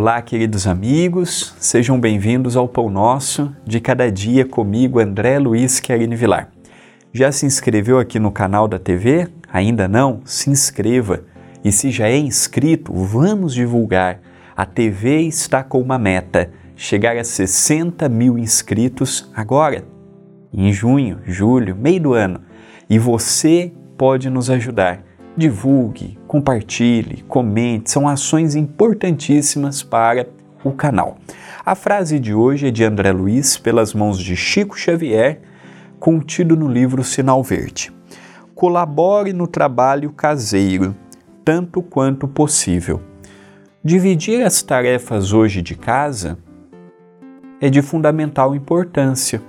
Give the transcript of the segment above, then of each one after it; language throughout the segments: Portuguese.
Olá, queridos amigos, sejam bem-vindos ao Pão Nosso de cada dia comigo, André Luiz Querini Vilar. Já se inscreveu aqui no canal da TV? Ainda não? Se inscreva. E se já é inscrito, vamos divulgar. A TV está com uma meta: chegar a 60 mil inscritos agora, em junho, julho, meio do ano. E você pode nos ajudar divulgue, compartilhe, comente, são ações importantíssimas para o canal. A frase de hoje é de André Luiz, pelas mãos de Chico Xavier, contido no livro Sinal Verde. Colabore no trabalho caseiro, tanto quanto possível. Dividir as tarefas hoje de casa é de fundamental importância.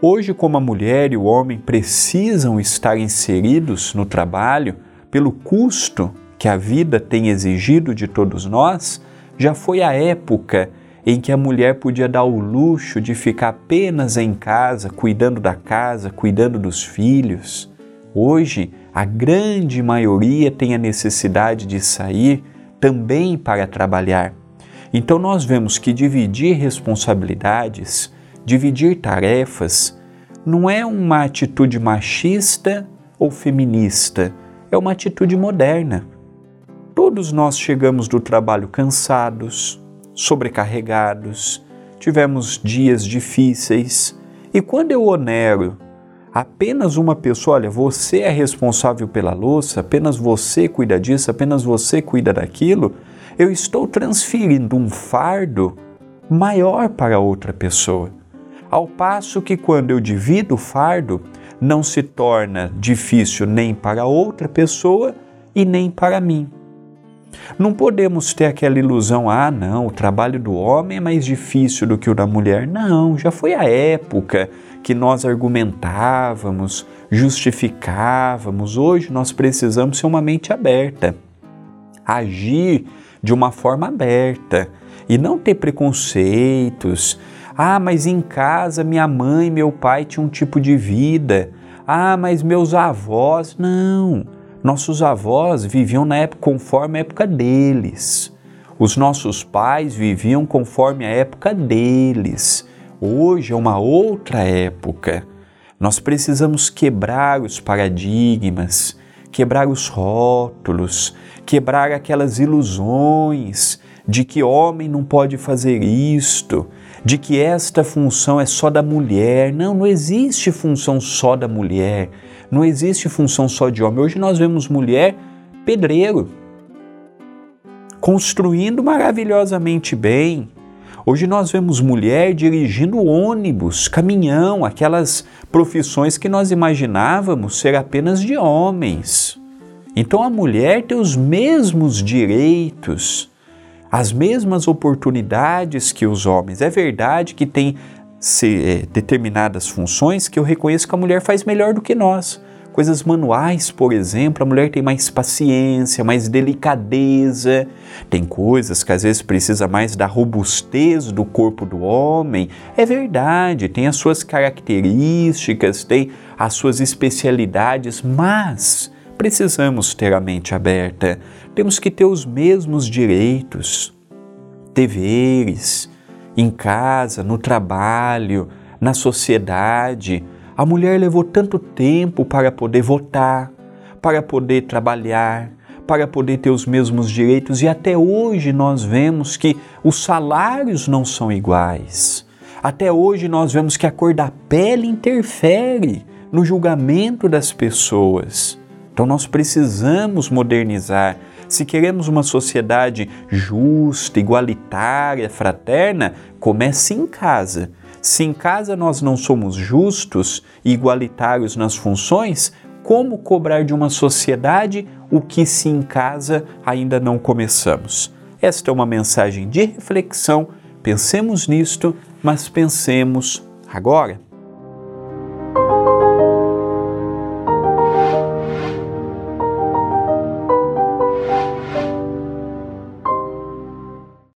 Hoje, como a mulher e o homem precisam estar inseridos no trabalho, pelo custo que a vida tem exigido de todos nós, já foi a época em que a mulher podia dar o luxo de ficar apenas em casa, cuidando da casa, cuidando dos filhos. Hoje, a grande maioria tem a necessidade de sair também para trabalhar. Então, nós vemos que dividir responsabilidades, dividir tarefas, não é uma atitude machista ou feminista é uma atitude moderna. Todos nós chegamos do trabalho cansados, sobrecarregados, tivemos dias difíceis e quando eu onero apenas uma pessoa, olha, você é responsável pela louça, apenas você cuida disso, apenas você cuida daquilo, eu estou transferindo um fardo maior para outra pessoa. Ao passo que quando eu divido o fardo, não se torna difícil nem para outra pessoa e nem para mim. Não podemos ter aquela ilusão, ah, não, o trabalho do homem é mais difícil do que o da mulher. Não, já foi a época que nós argumentávamos, justificávamos. Hoje nós precisamos ser uma mente aberta, agir de uma forma aberta e não ter preconceitos, ah, mas em casa minha mãe meu pai tinham um tipo de vida. Ah, mas meus avós. Não. Nossos avós viviam na época conforme a época deles. Os nossos pais viviam conforme a época deles. Hoje é uma outra época. Nós precisamos quebrar os paradigmas, quebrar os rótulos, quebrar aquelas ilusões de que homem não pode fazer isto, de que esta função é só da mulher. Não, não existe função só da mulher, não existe função só de homem. Hoje nós vemos mulher pedreiro, construindo maravilhosamente bem. Hoje nós vemos mulher dirigindo ônibus, caminhão, aquelas profissões que nós imaginávamos ser apenas de homens. Então a mulher tem os mesmos direitos as mesmas oportunidades que os homens. É verdade que tem se, é, determinadas funções que eu reconheço que a mulher faz melhor do que nós. Coisas manuais, por exemplo, a mulher tem mais paciência, mais delicadeza. Tem coisas que às vezes precisa mais da robustez do corpo do homem. É verdade, tem as suas características, tem as suas especialidades, mas precisamos ter a mente aberta, temos que ter os mesmos direitos, deveres, em casa, no trabalho, na sociedade. A mulher levou tanto tempo para poder votar, para poder trabalhar, para poder ter os mesmos direitos e até hoje nós vemos que os salários não são iguais. Até hoje nós vemos que a cor da pele interfere no julgamento das pessoas. Então nós precisamos modernizar. Se queremos uma sociedade justa, igualitária, fraterna, comece em casa. Se em casa nós não somos justos e igualitários nas funções, como cobrar de uma sociedade o que se em casa ainda não começamos? Esta é uma mensagem de reflexão. Pensemos nisto, mas pensemos agora.